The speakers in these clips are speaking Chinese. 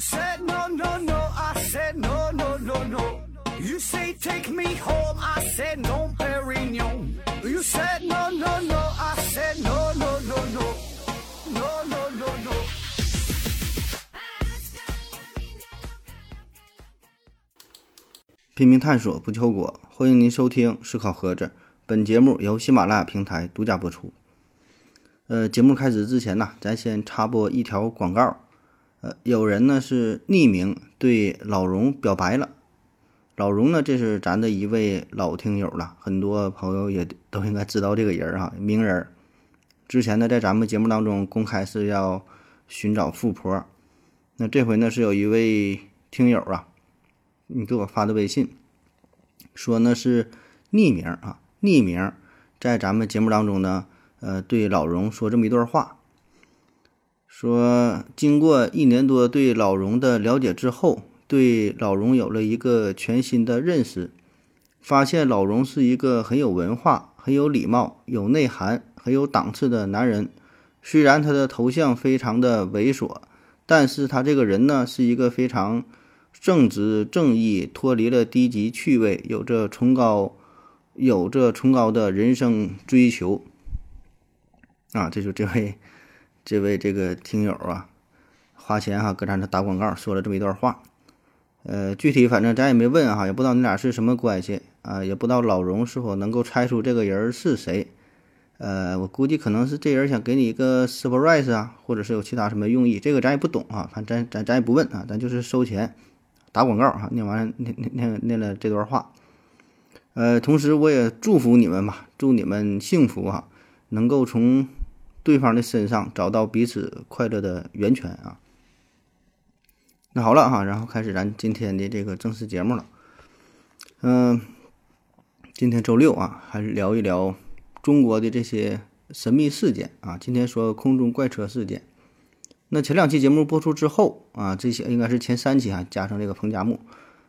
said no no no, I said no no no no. You say take me home, I said no, Perignon. You said no no no, I said no no no no, no no no no. 拼命探索，不求果。欢迎您收听思考盒子，本节目由喜马拉雅平台独家播出。呃，节目开始之前呢，咱先插播一条广告。呃，有人呢是匿名对老荣表白了。老荣呢，这是咱的一位老听友了，很多朋友也都应该知道这个人儿哈，名人。之前呢，在咱们节目当中公开是要寻找富婆，那这回呢是有一位听友啊，你给我发的微信，说呢是匿名啊，匿名在咱们节目当中呢，呃，对老荣说这么一段话。说，经过一年多对老荣的了解之后，对老荣有了一个全新的认识，发现老荣是一个很有文化、很有礼貌、有内涵、很有档次的男人。虽然他的头像非常的猥琐，但是他这个人呢，是一个非常正直、正义，脱离了低级趣味，有着崇高、有着崇高的人生追求。啊，这就这位。这位这个听友啊，花钱哈，搁咱这打广告，说了这么一段话。呃，具体反正咱也没问哈，也不知道你俩是什么关系啊，也不知道老荣是否能够猜出这个人是谁。呃，我估计可能是这人想给你一个 surprise 啊，或者是有其他什么用意，这个咱也不懂啊，反正咱咱咱也不问啊，咱就是收钱打广告啊。念完念念念念了这段话，呃，同时我也祝福你们吧，祝你们幸福啊，能够从。对方的身上找到彼此快乐的源泉啊！那好了哈，然后开始咱今天的这个正式节目了。嗯，今天周六啊，还是聊一聊中国的这些神秘事件啊。今天说空中怪车事件。那前两期节目播出之后啊，这些应该是前三期啊，加上这个彭加木。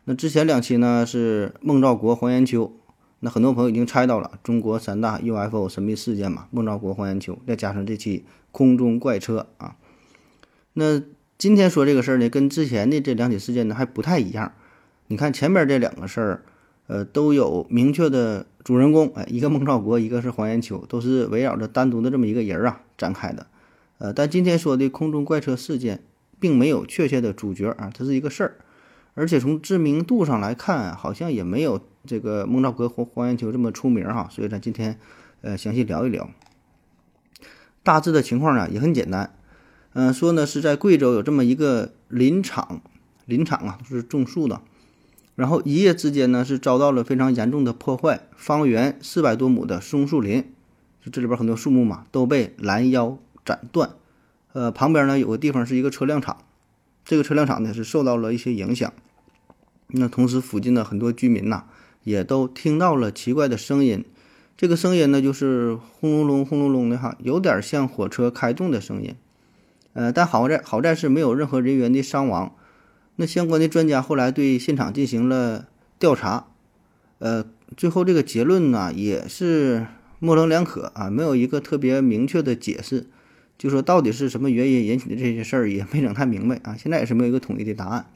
那之前两期呢是孟兆国、黄延秋。那很多朋友已经猜到了中国三大 UFO 神秘事件嘛，孟兆国、黄延秋，再加上这期空中怪车啊。那今天说这个事儿呢，跟之前的这两起事件呢还不太一样。你看前面这两个事儿，呃，都有明确的主人公，哎，一个孟兆国，一个是黄延秋，都是围绕着单独的这么一个人啊展开的。呃，但今天说的空中怪车事件，并没有确切的主角啊，它是一个事儿。而且从知名度上来看，好像也没有这个孟兆国或黄延球这么出名哈，所以咱今天呃详细聊一聊。大致的情况呢也很简单，嗯，说呢是在贵州有这么一个林场，林场啊都是种树的，然后一夜之间呢是遭到了非常严重的破坏，方圆四百多亩的松树林，就这里边很多树木嘛都被拦腰斩断，呃，旁边呢有个地方是一个车辆厂。这个车辆厂呢是受到了一些影响，那同时附近的很多居民呐也都听到了奇怪的声音，这个声音呢就是轰隆隆轰隆隆的哈，有点像火车开动的声音，呃，但好在好在是没有任何人员的伤亡。那相关的专家后来对现场进行了调查，呃，最后这个结论呢也是模棱两可啊，没有一个特别明确的解释。就说到底是什么原因引起的这些事儿也没整太明白啊，现在也是没有一个统一的答案。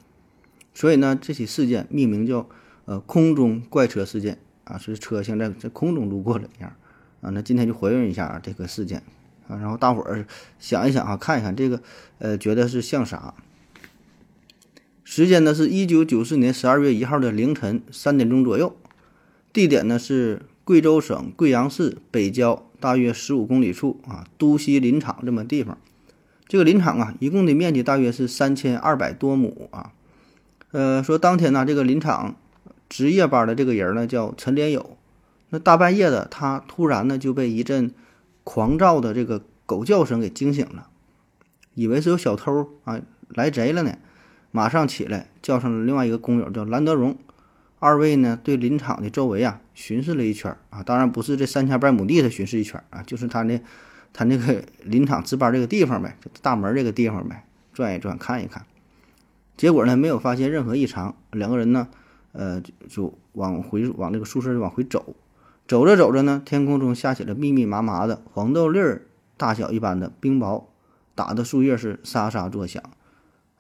所以呢，这起事件命名叫呃空中怪车事件啊，是车像在在空中路过了一样啊。那今天就还原一下这个事件啊，然后大伙儿想一想啊，看一看这个呃觉得是像啥？时间呢是一九九四年十二月一号的凌晨三点钟左右，地点呢是贵州省贵阳市北郊。大约十五公里处啊，都西林场这么地方，这个林场啊，一共的面积大约是三千二百多亩啊。呃，说当天呢，这个林场值夜班的这个人呢叫陈连友，那大半夜的，他突然呢就被一阵狂躁的这个狗叫声给惊醒了，以为是有小偷啊来贼了呢，马上起来叫上了另外一个工友叫兰德荣。二位呢，对林场的周围啊巡视了一圈啊，当然不是这三千百亩地的巡视一圈啊，就是他那他那个林场值班这个地方呗，就大门这个地方呗，转一转看一看。结果呢，没有发现任何异常。两个人呢，呃，就往回往那个宿舍往回走。走着走着呢，天空中下起了密密麻麻的黄豆粒儿大小一般的冰雹，打的树叶是沙沙作响。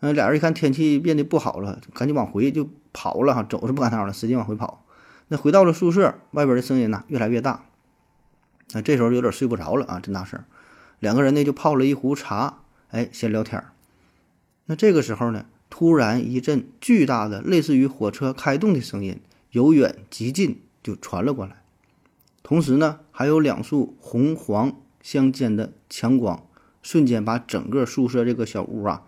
嗯，俩人一看天气变得不好了，赶紧往回就跑了哈，走是不赶趟了，使劲往回跑。那回到了宿舍，外边的声音呢越来越大。那这时候有点睡不着了啊，真大声。两个人呢就泡了一壶茶，哎，闲聊天儿。那这个时候呢，突然一阵巨大的、类似于火车开动的声音，由远及近就传了过来。同时呢，还有两束红黄相间的强光，瞬间把整个宿舍这个小屋啊，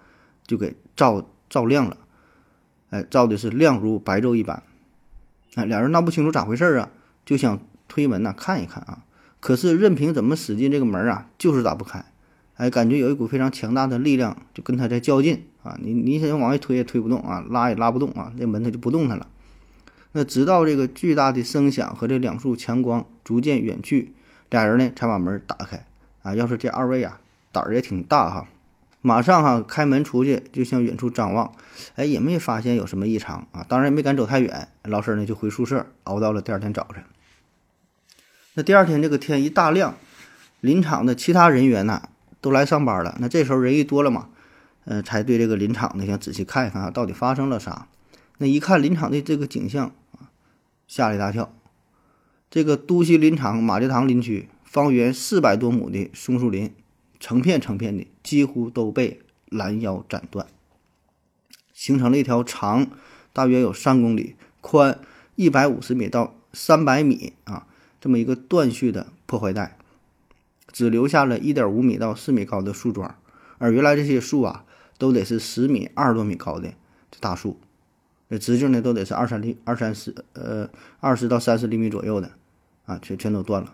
就给照照亮了。哎，照的是亮如白昼一般。哎，俩人闹不清楚咋回事啊，就想推门呐看一看啊。可是任凭怎么使劲，这个门啊就是打不开。哎，感觉有一股非常强大的力量就跟他在较劲啊！你你想往外推也推不动啊，拉也拉不动啊，那门它就不动弹了。那直到这个巨大的声响和这两束强光逐渐远去，俩人呢才把门打开啊。要是这二位啊胆儿也挺大哈，马上哈开门出去就向远处张望，哎也没发现有什么异常啊，当然也没敢走太远，老师呢就回宿舍熬到了第二天早晨。那第二天这个天一大亮，林场的其他人员呢。都来上班了，那这时候人一多了嘛，呃，才对这个林场呢想仔细看一看啊，到底发生了啥？那一看林场的这个景象啊，吓了一大跳。这个都西林场马家塘林区方圆四百多亩的松树林，成片成片的几乎都被拦腰斩断，形成了一条长大约有三公里、宽一百五十米到三百米啊这么一个断续的破坏带。只留下了一点五米到四米高的树桩，而原来这些树啊，都得是十米、二十多米高的这大树，那直径呢都得是二三厘、二三十呃二十到三十厘米左右的，啊，全全都断了。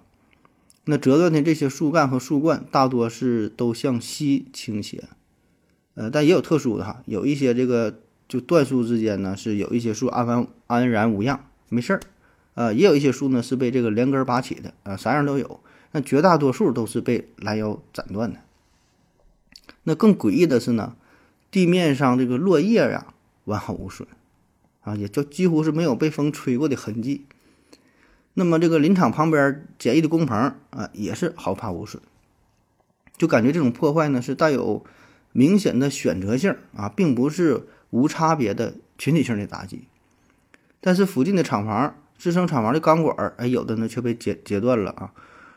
那折断的这些树干和树冠大多是都向西倾斜，呃，但也有特殊的哈，有一些这个就断树之间呢是有一些树安安安然无恙，没事儿，呃，也有一些树呢是被这个连根拔起的，啊，啥样都有。那绝大多数都是被拦腰斩断的。那更诡异的是呢，地面上这个落叶呀完好无损，啊，也就几乎是没有被风吹过的痕迹。那么这个林场旁边简易的工棚啊，也是毫发无损。就感觉这种破坏呢是带有明显的选择性啊，并不是无差别的群体性的打击。但是附近的厂房支撑厂房的钢管，哎，有的呢却被截截断了啊。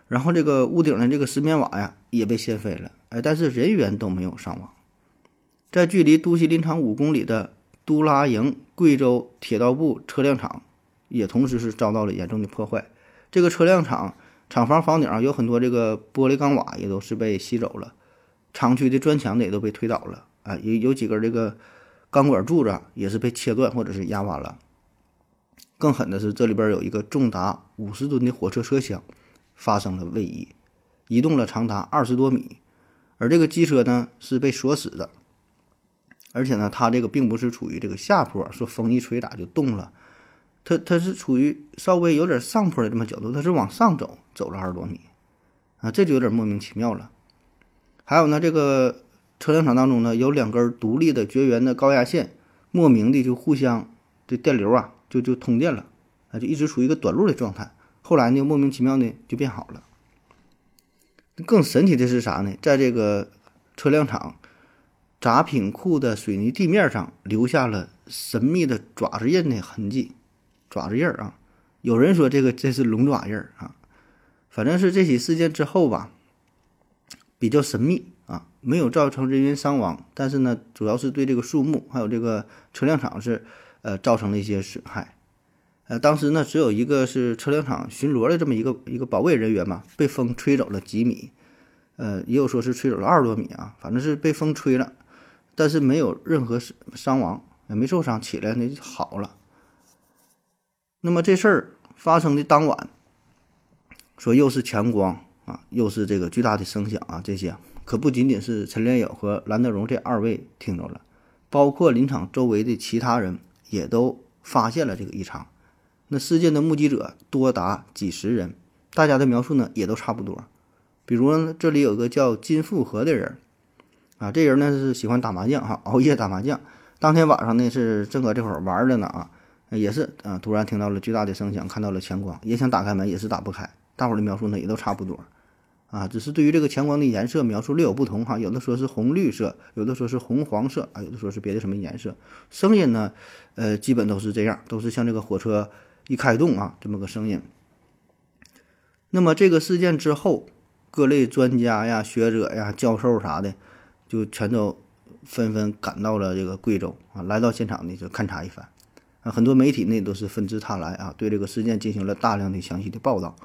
然后这个屋顶的这个石棉瓦呀也被掀飞了，哎，但是人员都没有伤亡。在距离都西林场五公里的都拉营贵州铁道部车辆厂，也同时是遭到了严重的破坏。这个车辆厂厂房房顶上有很多这个玻璃钢瓦也都是被吸走了，厂区的砖墙也都被推倒了，啊，有有几根这个钢管柱子也是被切断或者是压弯了。更狠的是，这里边有一个重达五十吨的火车车厢。发生了位移，移动了长达二十多米，而这个机车呢是被锁死的，而且呢，它这个并不是处于这个下坡，说风一吹打就动了，它它是处于稍微有点上坡的这么角度，它是往上走，走了二十多米，啊，这就有点莫名其妙了。还有呢，这个车辆厂当中呢有两根独立的绝缘的高压线，莫名的就互相这电流啊就就通电了，啊，就一直处于一个短路的状态。后来呢，莫名其妙的就变好了。更神奇的是啥呢？在这个车辆厂杂品库的水泥地面上留下了神秘的爪子印的痕迹，爪子印儿啊！有人说这个这是龙爪印儿啊。反正是这起事件之后吧，比较神秘啊，没有造成人员伤亡，但是呢，主要是对这个树木还有这个车辆厂是呃造成了一些损害。呃，当时呢，只有一个是车辆厂巡逻的这么一个一个保卫人员嘛，被风吹走了几米，呃，也有说是吹走了二十多米啊，反正是被风吹了，但是没有任何伤亡，也没受伤，起来那就好了。那么这事儿发生的当晚，说又是强光啊，又是这个巨大的声响啊，这些可不仅仅是陈连友和蓝德荣这二位听着了，包括林场周围的其他人也都发现了这个异常。那事件的目击者多达几十人，大家的描述呢也都差不多。比如，这里有个叫金富和的人，啊，这人呢是喜欢打麻将哈，熬夜打麻将。当天晚上呢是正搁这会儿玩着呢啊，也是啊，突然听到了巨大的声响，看到了强光，也想打开门，也是打不开。大伙儿的描述呢也都差不多。啊，只是对于这个强光的颜色描述略有不同哈，有的说是红绿色，有的说是红黄色啊，有的说是别的什么颜色。声音呢，呃，基本都是这样，都是像这个火车一开动啊这么个声音。那么这个事件之后，各类专家呀、学者呀、教授啥的，就全都纷纷赶到了这个贵州啊，来到现场呢就勘察一番啊，很多媒体呢都是纷至沓来啊，对这个事件进行了大量的详细的报道。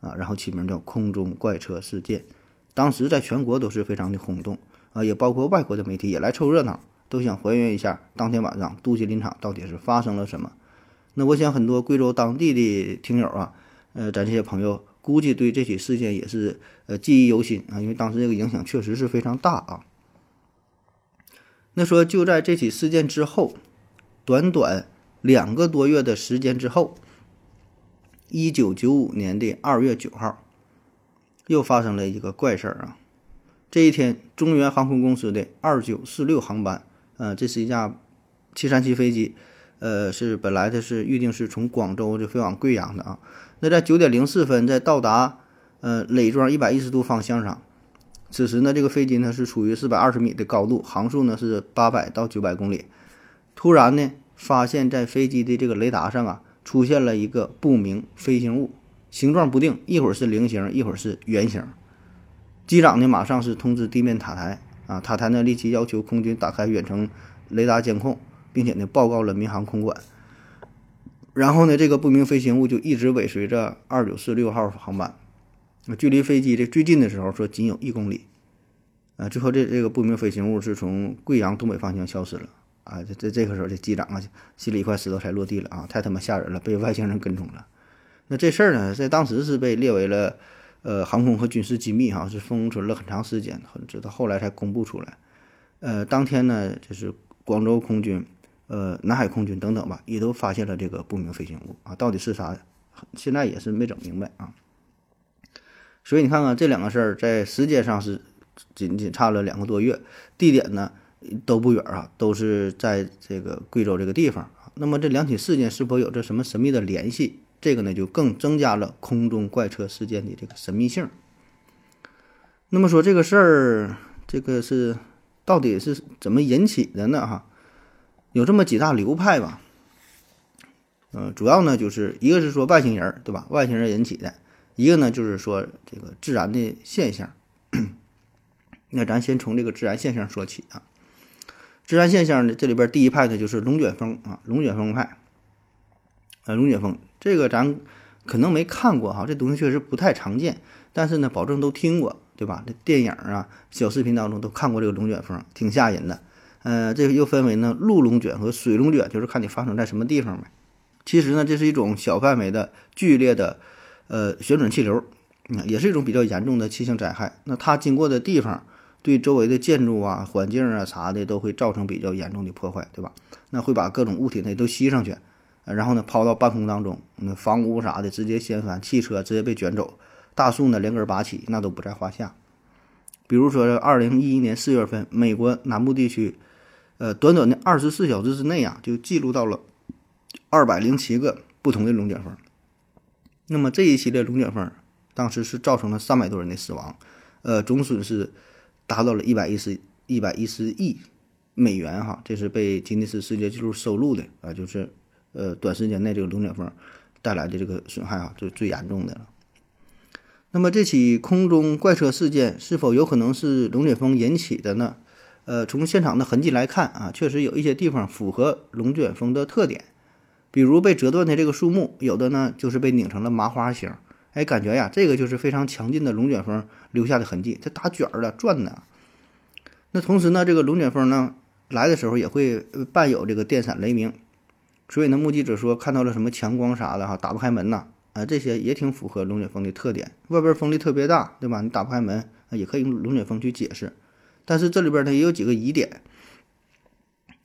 啊，然后起名叫“空中怪车事件”，当时在全国都是非常的轰动啊，也包括外国的媒体也来凑热闹，都想还原一下当天晚上都吉林场到底是发生了什么。那我想很多贵州当地的听友啊，呃，咱这些朋友估计对这起事件也是呃记忆犹新啊，因为当时这个影响确实是非常大啊。那说就在这起事件之后，短短两个多月的时间之后。一九九五年的二月九号，又发生了一个怪事儿啊！这一天，中原航空公司的二九四六航班，呃，这是一架七三七飞机，呃，是本来的是预定是从广州就飞往贵阳的啊。那在九点零四分，在到达呃累庄一百一十度方向上，此时呢，这个飞机呢是处于四百二十米的高度，航速呢是八百到九百公里。突然呢，发现在飞机的这个雷达上啊。出现了一个不明飞行物，形状不定，一会儿是菱形，一会儿是圆形。机长呢，马上是通知地面塔台啊，塔台呢立即要求空军打开远程雷达监控，并且呢报告了民航空管。然后呢，这个不明飞行物就一直尾随着二九四六号航班，距离飞机这最近的时候说仅有一公里，啊，最后这这个不明飞行物是从贵阳东北方向消失了。啊，这这这个时候，这机长啊，心里一块石头才落地了啊！太他妈吓人了，被外星人跟踪了。那这事儿呢，在当时是被列为了呃航空和军事机密哈，是封存了很长时间，直到后来才公布出来。呃，当天呢，就是广州空军、呃南海空军等等吧，也都发现了这个不明飞行物啊，到底是啥，现在也是没整明白啊。所以你看看这两个事儿，在时间上是仅仅差了两个多月，地点呢？都不远啊，都是在这个贵州这个地方。那么这两起事件是否有着什么神秘的联系？这个呢，就更增加了空中怪车事件的这个神秘性。那么说这个事儿，这个是到底是怎么引起的呢？哈，有这么几大流派吧。嗯，主要呢就是一个是说外星人，对吧？外星人引起的；一个呢就是说这个自然的现象。那咱先从这个自然现象说起啊。自然现象呢，这里边第一派呢就是龙卷风啊，龙卷风派。啊，龙卷风这个咱可能没看过哈，这东西确实不太常见，但是呢，保证都听过，对吧？这电影啊、小视频当中都看过这个龙卷风，挺吓人的。呃，这个又分为呢陆龙卷和水龙卷，就是看你发生在什么地方呗。其实呢，这是一种小范围的剧烈的呃旋转气流，也是一种比较严重的气象灾害。那它经过的地方。对周围的建筑啊、环境啊啥的都会造成比较严重的破坏，对吧？那会把各种物体呢都吸上去，然后呢抛到半空当中，那房屋啥的直接掀翻，汽车直接被卷走，大树呢连根拔起，那都不在话下。比如说，二零一一年四月份，美国南部地区，呃，短短的二十四小时之内啊，就记录到了二百零七个不同的龙卷风。那么这一系列龙卷风，当时是造成了三百多人的死亡，呃，总损失。达到了一百一十一百一十亿美元哈，这是被吉尼斯世界纪录收录的啊，就是呃短时间内这个龙卷风带来的这个损害啊，就最严重的了。那么这起空中怪车事件是否有可能是龙卷风引起的呢？呃，从现场的痕迹来看啊，确实有一些地方符合龙卷风的特点，比如被折断的这个树木，有的呢就是被拧成了麻花形。哎，感觉呀，这个就是非常强劲的龙卷风留下的痕迹，它打卷儿的转的。那同时呢，这个龙卷风呢来的时候也会伴有这个电闪雷鸣，所以呢，目击者说看到了什么强光啥的哈，打不开门呐，啊，这些也挺符合龙卷风的特点。外边风力特别大，对吧？你打不开门，也可以用龙卷风去解释。但是这里边它也有几个疑点，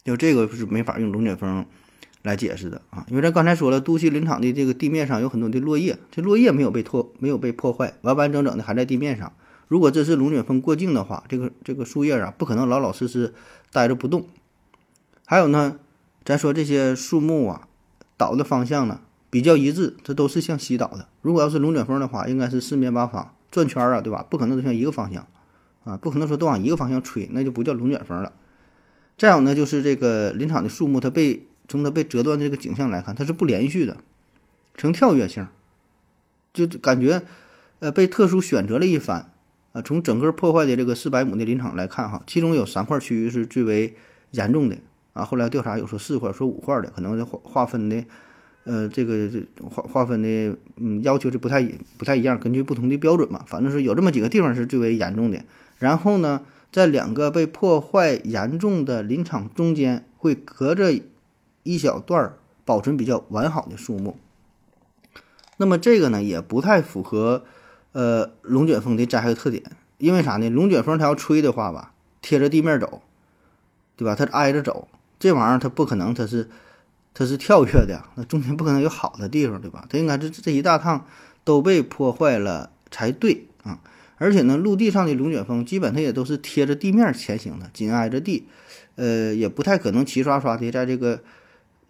就这个是没法用龙卷风。来解释的啊，因为咱刚才说了，都西林场的这个地面上有很多的落叶，这落叶没有被破，没有被破坏，完完整整的还在地面上。如果这是龙卷风过境的话，这个这个树叶啊，不可能老老实实待着不动。还有呢，咱说这些树木啊，倒的方向呢比较一致，这都是向西倒的。如果要是龙卷风的话，应该是四面八方转圈啊，对吧？不可能都向一个方向啊，不可能说都往一个方向吹，那就不叫龙卷风了。再有呢，就是这个林场的树木，它被从它被折断的这个景象来看，它是不连续的，呈跳跃性，就感觉呃被特殊选择了一番啊。从整个破坏的这个四百亩的林场来看哈，其中有三块区域是最为严重的啊。后来调查有说四块，说五块的，可能划划分的呃这个划划分的嗯要求是不太不太一样，根据不同的标准嘛，反正是有这么几个地方是最为严重的。然后呢？在两个被破坏严重的林场中间，会隔着一小段保存比较完好的树木。那么这个呢，也不太符合呃龙卷风的灾害特点，因为啥呢？龙卷风它要吹的话吧，贴着地面走，对吧？它挨着走，这玩意儿它不可能，它是它是跳跃的，那中间不可能有好的地方，对吧？它应该是这一大趟都被破坏了才对。而且呢，陆地上的龙卷风基本它也都是贴着地面前行的，紧挨着地，呃，也不太可能齐刷刷的在这个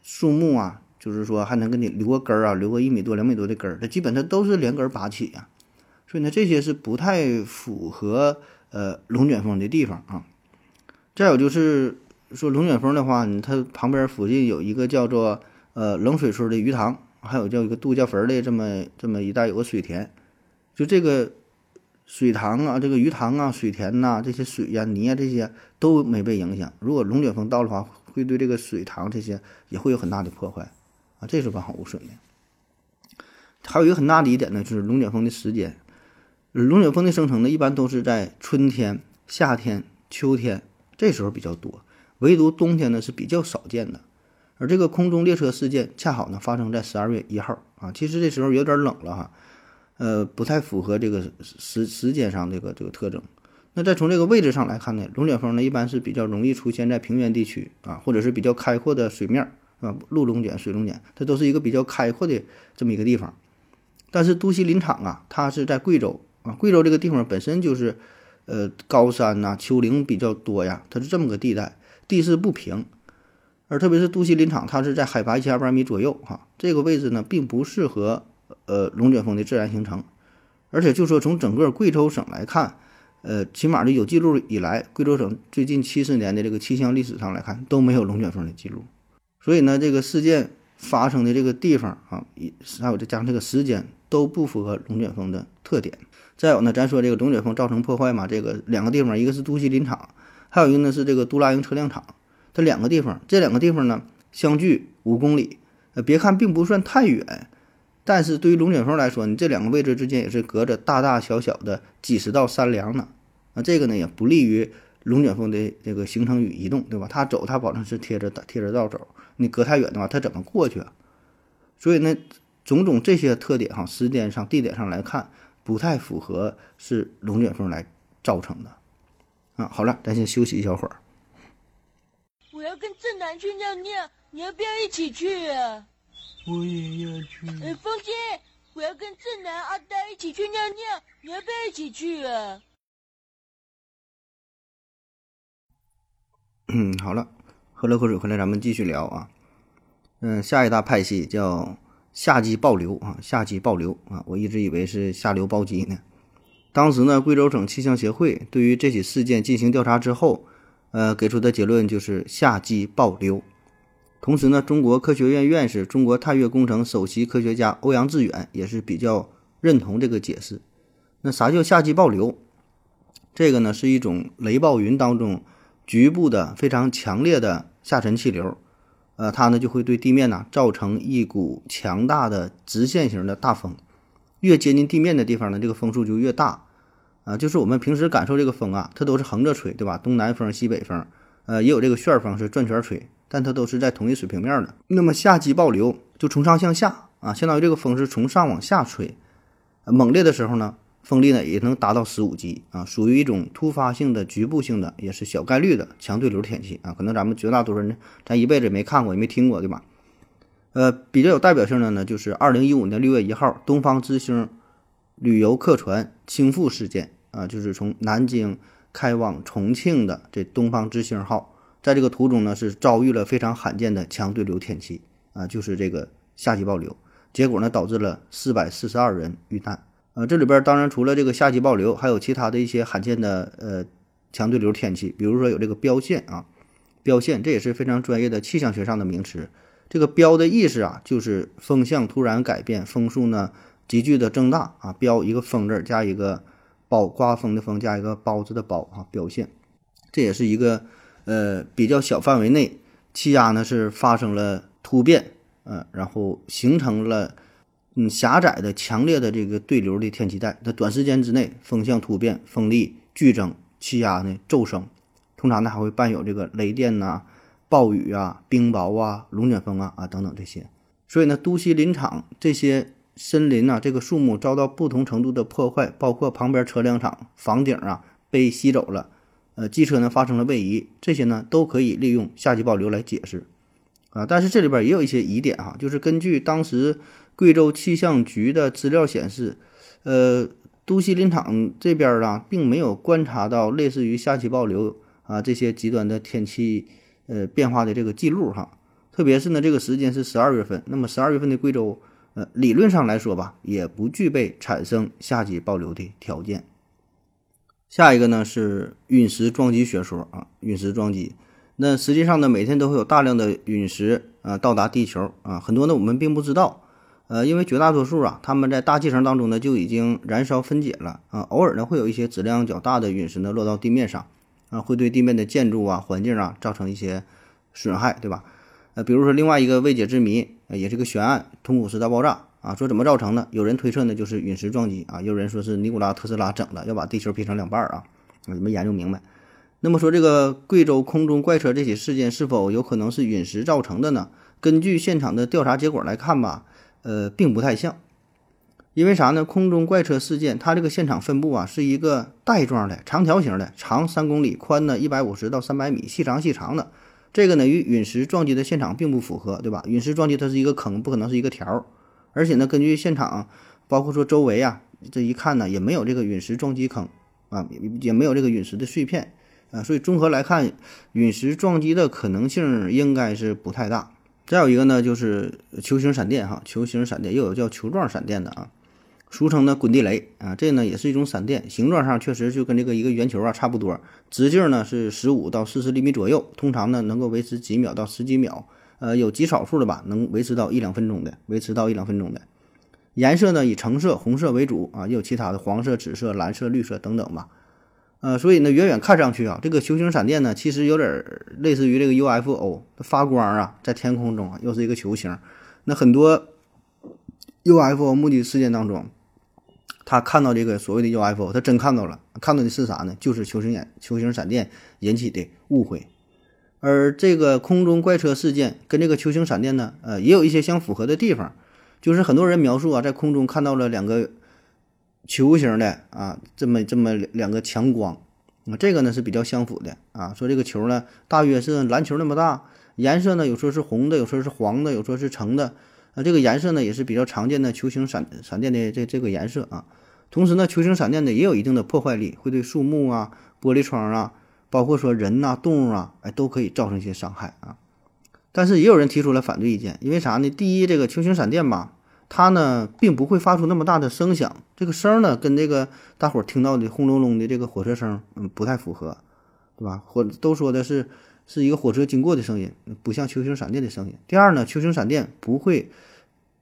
树木啊，就是说还能给你留个根儿啊，留个一米多、两米多的根儿，它基本它都是连根拔起呀。所以呢，这些是不太符合呃龙卷风的地方啊。再有就是说龙卷风的话，它旁边附近有一个叫做呃冷水村的鱼塘，还有叫一个度假坟的这么这么一带有个水田，就这个。水塘啊，这个鱼塘啊，水田呐，这些水呀、泥啊，这些都没被影响。如果龙卷风到的话，会对这个水塘这些也会有很大的破坏啊，这是完好无损的。还有一个很大的一点呢，就是龙卷风的时间。龙卷风的生成呢，一般都是在春天、夏天、秋天这时候比较多，唯独冬天呢是比较少见的。而这个空中列车事件恰好呢发生在十二月一号啊，其实这时候有点冷了哈。呃，不太符合这个时时间上这个这个特征。那再从这个位置上来看呢，龙卷风呢一般是比较容易出现在平原地区啊，或者是比较开阔的水面啊，陆龙卷、水龙卷，它都是一个比较开阔的这么一个地方。但是都西林场啊，它是在贵州啊，贵州这个地方本身就是呃高山呐、丘陵比较多呀，它是这么个地带，地势不平，而特别是都西林场，它是在海拔一千二百米左右哈，这个位置呢并不适合。呃，龙卷风的自然形成，而且就说从整个贵州省来看，呃，起码的有记录以来，贵州省最近七十年的这个气象历史上来看都没有龙卷风的记录。所以呢，这个事件发生的这个地方啊，还有再加上这个时间都不符合龙卷风的特点。再有呢，咱说这个龙卷风造成破坏嘛，这个两个地方，一个是都西林场，还有一个呢是这个都拉营车辆厂，这两个地方，这两个地方呢相距五公里，呃，别看并不算太远。但是对于龙卷风来说，你这两个位置之间也是隔着大大小小的几十道山梁呢，那这个呢也不利于龙卷风的这个形成与移动，对吧？它走它保证是贴着贴着道走，你隔太远的话，它怎么过去啊？所以呢，种种这些特点哈，时间上、地点上来看，不太符合是龙卷风来造成的啊。好了，咱先休息一小会儿。我要跟正南去尿尿，你要不要一起去啊？我也要去。哎，风姐，我要跟正南、阿呆一起去尿尿，你要不要一起去啊？嗯，好了，喝了口水回来，咱们继续聊啊。嗯，下一大派系叫夏季暴流啊，夏季暴流啊，我一直以为是下流暴击呢。当时呢，贵州省气象协会对于这起事件进行调查之后，呃，给出的结论就是夏季暴流。同时呢，中国科学院院士、中国探月工程首席科学家欧阳志远也是比较认同这个解释。那啥叫夏季暴流？这个呢是一种雷暴云当中局部的非常强烈的下沉气流，呃，它呢就会对地面呢造成一股强大的直线型的大风。越接近地面的地方呢，这个风速就越大。啊，就是我们平时感受这个风啊，它都是横着吹，对吧？东南风、西北风，呃，也有这个旋风是转圈吹。但它都是在同一水平面的。那么夏季暴流就从上向下啊，相当于这个风是从上往下吹，猛烈的时候呢，风力呢也能达到十五级啊，属于一种突发性的、局部性的，也是小概率的强对流天气啊。可能咱们绝大多数人咱一辈子也没看过，也没听过，对吧？呃，比较有代表性的呢，就是二零一五年六月一号，东方之星旅游客船倾覆事件啊，就是从南京开往重庆的这东方之星号。在这个途中呢，是遭遇了非常罕见的强对流天气啊，就是这个夏季暴流，结果呢导致了四百四十二人遇难。呃，这里边当然除了这个夏季暴流，还有其他的一些罕见的呃强对流天气，比如说有这个标线啊，标线这也是非常专业的气象学上的名词。这个标的意思啊，就是风向突然改变，风速呢急剧的增大啊。标一个风字加一个包，刮风的风加一个包子的包啊，标线。这也是一个呃比较小范围内气压呢是发生了突变，嗯，然后形成了。嗯，狭窄的、强烈的这个对流的天气带，它短时间之内风向突变，风力剧增，气压呢骤升，通常呢还会伴有这个雷电呐、暴雨啊、冰雹啊、龙卷风啊啊等等这些。所以呢，都西林场这些森林呐，这个树木遭到不同程度的破坏，包括旁边车辆厂房顶啊被吸走了，呃，机车呢发生了位移，这些呢都可以利用夏季暴流来解释啊。但是这里边也有一些疑点哈，就是根据当时。贵州气象局的资料显示，呃，都西林场这边啊，并没有观察到类似于夏季暴流啊这些极端的天气呃变化的这个记录哈。特别是呢，这个时间是十二月份，那么十二月份的贵州，呃，理论上来说吧，也不具备产生夏季暴流的条件。下一个呢是陨石撞击学说啊，陨石撞击，那实际上呢，每天都会有大量的陨石啊到达地球啊，很多呢我们并不知道。呃，因为绝大多数啊，他们在大气层当中呢就已经燃烧分解了啊，偶尔呢会有一些质量较大的陨石呢落到地面上，啊，会对地面的建筑啊、环境啊造成一些损害，对吧？呃，比如说另外一个未解之谜，也是个悬案——通古斯大爆炸啊，说怎么造成的？有人推测呢就是陨石撞击啊，有人说是尼古拉特斯拉整的，要把地球劈成两半儿啊，没研究明白。那么说这个贵州空中怪车这起事件是否有可能是陨石造成的呢？根据现场的调查结果来看吧。呃，并不太像，因为啥呢？空中怪车事件，它这个现场分布啊，是一个带状的长条形的，长三公里，宽呢一百五十到三百米，细长细长的。这个呢，与陨石撞击的现场并不符合，对吧？陨石撞击它是一个坑，不可能是一个条。而且呢，根据现场，包括说周围啊，这一看呢，也没有这个陨石撞击坑啊，也没有这个陨石的碎片啊，所以综合来看，陨石撞击的可能性应该是不太大。再有一个呢，就是球形闪电哈，球形闪电又有叫球状闪电的啊，俗称的滚地雷啊，这呢也是一种闪电，形状上确实就跟这个一个圆球啊差不多，直径呢是十五到四十厘米左右，通常呢能够维持几秒到十几秒，呃，有极少数的吧能维持到一两分钟的，维持到一两分钟的，颜色呢以橙色、红色为主啊，也有其他的黄色、紫色、蓝色、绿色等等吧。呃，所以呢，远远看上去啊，这个球形闪电呢，其实有点类似于这个 UFO 发光啊，在天空中啊，又是一个球形。那很多 UFO 目击事件当中，他看到这个所谓的 UFO，他真看到了，看到的是啥呢？就是球形眼球形闪电引起的误会。而这个空中怪车事件跟这个球形闪电呢，呃，也有一些相符合的地方，就是很多人描述啊，在空中看到了两个。球形的啊，这么这么两个强光，啊，这个呢是比较相符的啊。说这个球呢，大约是篮球那么大，颜色呢有时候是红的，有时候是黄的，有时候是橙的，啊，这个颜色呢也是比较常见的球形闪闪电的这这个颜色啊。同时呢，球形闪电呢也有一定的破坏力，会对树木啊、玻璃窗啊，包括说人呐、动物啊，哎，都可以造成一些伤害啊。但是也有人提出了反对意见，因为啥呢？第一，这个球形闪电吧。它呢，并不会发出那么大的声响，这个声呢，跟这个大伙儿听到的轰隆隆的这个火车声，嗯，不太符合，对吧？火都说的是是一个火车经过的声音，不像球形闪电的声音。第二呢，球形闪电不会，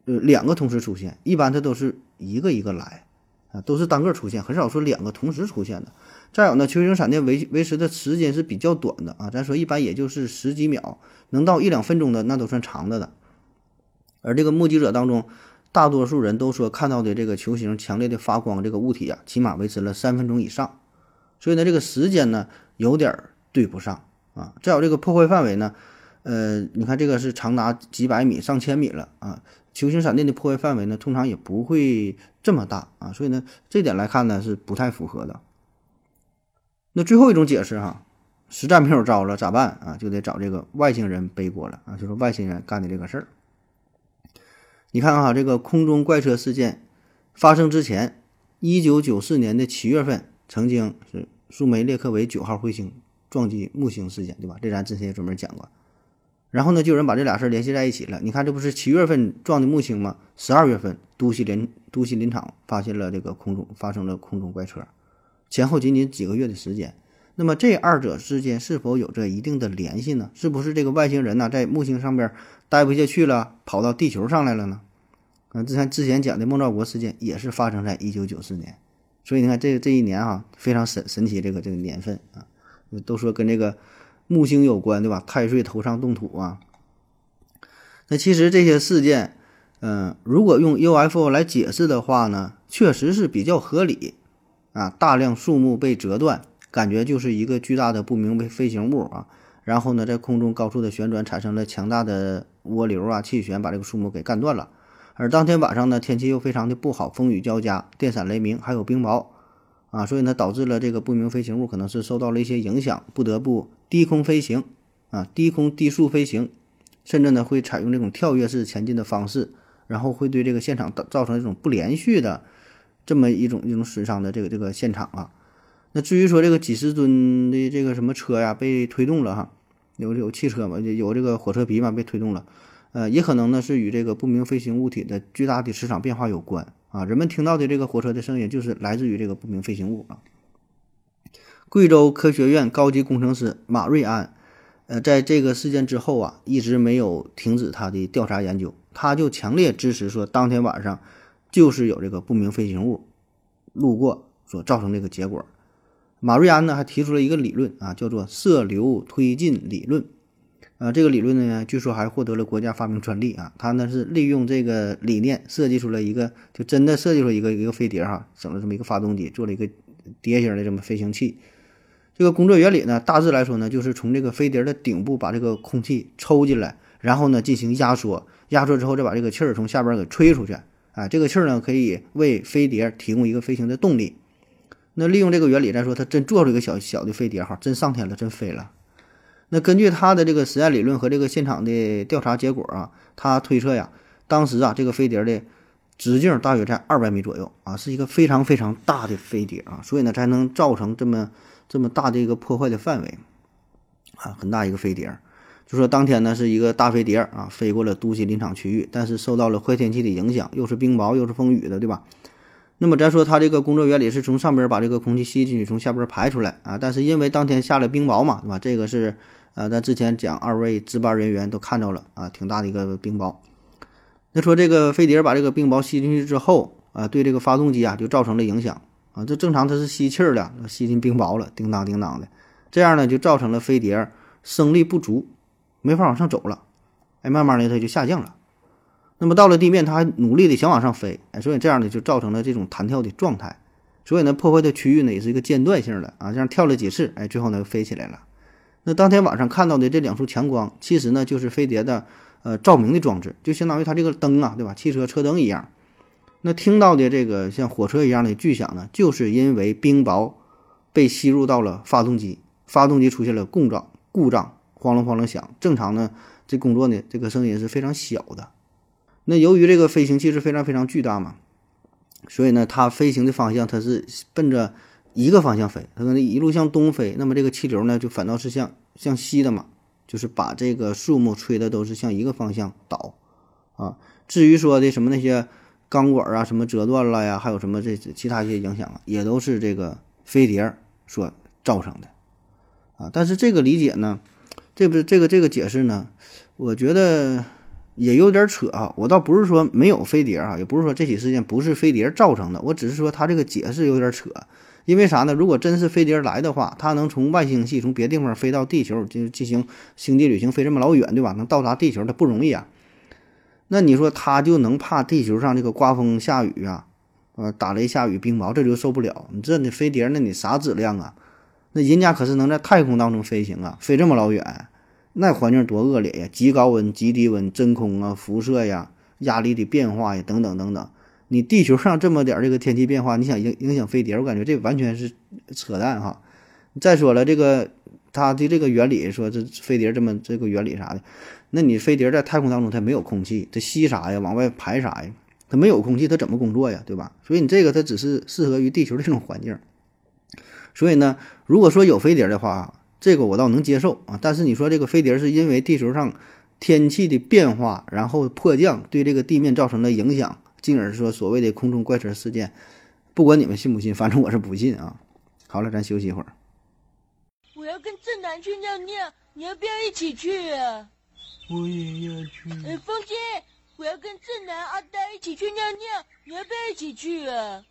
呃，两个同时出现，一般它都是一个一个来，啊，都是单个出现，很少说两个同时出现的。再有呢，球形闪电维维持的时间是比较短的啊，咱说一般也就是十几秒，能到一两分钟的那都算长的了。而这个目击者当中。大多数人都说看到的这个球形强烈的发光这个物体啊，起码维持了三分钟以上，所以呢，这个时间呢有点对不上啊。再有这个破坏范围呢，呃，你看这个是长达几百米、上千米了啊。球形闪电的破坏范围呢，通常也不会这么大啊，所以呢，这点来看呢是不太符合的。那最后一种解释哈，实在没有招了咋办啊？就得找这个外星人背锅了啊，就是外星人干的这个事儿。你看哈，这个空中怪车事件发生之前，一九九四年的七月份，曾经是苏梅列克维九号彗星撞击木星事件，对吧？这咱之前也专门讲过。然后呢，就有人把这俩事儿联系在一起了。你看，这不是七月份撞的木星吗？十二月份，都西林都西林场发现了这个空中发生了空中怪车，前后仅仅几个月的时间。那么这二者之间是否有着一定的联系呢？是不是这个外星人呢，在木星上边待不下去了，跑到地球上来了呢？啊，之前之前讲的孟兆国事件也是发生在一九九四年，所以你看这这一年啊，非常神神奇，这个这个年份啊，都说跟这个木星有关，对吧？太岁头上动土啊。那其实这些事件，嗯，如果用 UFO 来解释的话呢，确实是比较合理啊。大量树木被折断。感觉就是一个巨大的不明飞行物啊，然后呢，在空中高速的旋转，产生了强大的涡流啊，气旋把这个树木给干断了。而当天晚上呢，天气又非常的不好，风雨交加，电闪雷鸣，还有冰雹啊，所以呢，导致了这个不明飞行物可能是受到了一些影响，不得不低空飞行啊，低空低速飞行，甚至呢会采用这种跳跃式前进的方式，然后会对这个现场造成一种不连续的这么一种一种损伤的这个这个现场啊。那至于说这个几十吨的这个什么车呀被推动了哈，有有汽车嘛，有这个火车皮嘛被推动了，呃，也可能呢是与这个不明飞行物体的巨大的磁场变化有关啊。人们听到的这个火车的声音就是来自于这个不明飞行物啊。贵州科学院高级工程师马瑞安，呃，在这个事件之后啊，一直没有停止他的调查研究，他就强烈支持说，当天晚上就是有这个不明飞行物路过所造成这个结果。马瑞安呢还提出了一个理论啊，叫做射流推进理论。啊，这个理论呢，据说还获得了国家发明专利啊。他呢是利用这个理念设计出了一个，就真的设计出一个一个飞碟哈，整了这么一个发动机，做了一个碟形的这么飞行器。这个工作原理呢，大致来说呢，就是从这个飞碟的顶部把这个空气抽进来，然后呢进行压缩，压缩之后再把这个气儿从下边给吹出去。啊，这个气儿呢可以为飞碟提供一个飞行的动力。那利用这个原理来说，他真做出一个小小的飞碟哈，真上天了，真飞了。那根据他的这个实验理论和这个现场的调查结果啊，他推测呀，当时啊这个飞碟的直径大约在二百米左右啊，是一个非常非常大的飞碟啊，所以呢才能造成这么这么大的一个破坏的范围啊，很大一个飞碟。就说当天呢是一个大飞碟啊飞过了都西林场区域，但是受到了坏天气的影响，又是冰雹又是风雨的，对吧？那么咱说它这个工作原理是从上边把这个空气吸进去，从下边排出来啊。但是因为当天下了冰雹嘛，对吧？这个是呃，咱之前讲二位值班人员都看到了啊，挺大的一个冰雹。那说这个飞碟把这个冰雹吸进去之后啊，对这个发动机啊就造成了影响啊。这正常它是吸气儿的，吸进冰雹了，叮当叮当的，这样呢就造成了飞碟升力不足，没法往上走了。哎，慢慢的它就下降了。那么到了地面，它还努力的想往上飞，哎，所以这样呢就造成了这种弹跳的状态，所以呢破坏的区域呢也是一个间断性的啊，这样跳了几次，哎，最后呢飞起来了。那当天晚上看到的这两束强光，其实呢就是飞碟的呃照明的装置，就相当于它这个灯啊，对吧？汽车车灯一样。那听到的这个像火车一样的巨响呢，就是因为冰雹被吸入到了发动机，发动机出现了故障，故障晃隆晃隆响。正常呢这工作呢这个声音是非常小的。那由于这个飞行器是非常非常巨大嘛，所以呢，它飞行的方向它是奔着一个方向飞，它可能一路向东飞，那么这个气流呢就反倒是向向西的嘛，就是把这个树木吹的都是向一个方向倒啊。至于说的什么那些钢管啊什么折断了呀，还有什么这其他一些影响啊，也都是这个飞碟所造成的啊。但是这个理解呢，这不是这个这个解释呢，我觉得。也有点扯啊，我倒不是说没有飞碟啊，也不是说这起事件不是飞碟造成的，我只是说他这个解释有点扯。因为啥呢？如果真是飞碟来的话，它能从外星系从别地方飞到地球，就进行星际旅行，飞这么老远，对吧？能到达地球，它不容易啊。那你说他就能怕地球上这个刮风下雨啊，呃，打雷下雨冰雹，这就受不了。你这你飞碟，那你啥质量啊？那人家可是能在太空当中飞行啊，飞这么老远。那环境多恶劣呀！极高温、极低温、真空啊、辐射呀、压力的变化呀，等等等等。你地球上这么点儿这个天气变化，你想影影响飞碟，我感觉这完全是扯淡哈。再说了，这个它的这个原理，说这飞碟这么这个原理啥的，那你飞碟在太空当中它没有空气，它吸啥呀？往外排啥呀？它没有空气，它怎么工作呀？对吧？所以你这个它只是适合于地球这种环境。所以呢，如果说有飞碟的话，这个我倒能接受啊，但是你说这个飞碟是因为地球上天气的变化，然后迫降对这个地面造成了影响，进而说所谓的空中怪车事件。不管你们信不信，反正我是不信啊。好了，咱休息一会儿。我要跟正南去尿尿，你要不要一起去啊？我也要去。哎，风姐，我要跟正南、阿呆一起去尿尿，你要不要一起去啊？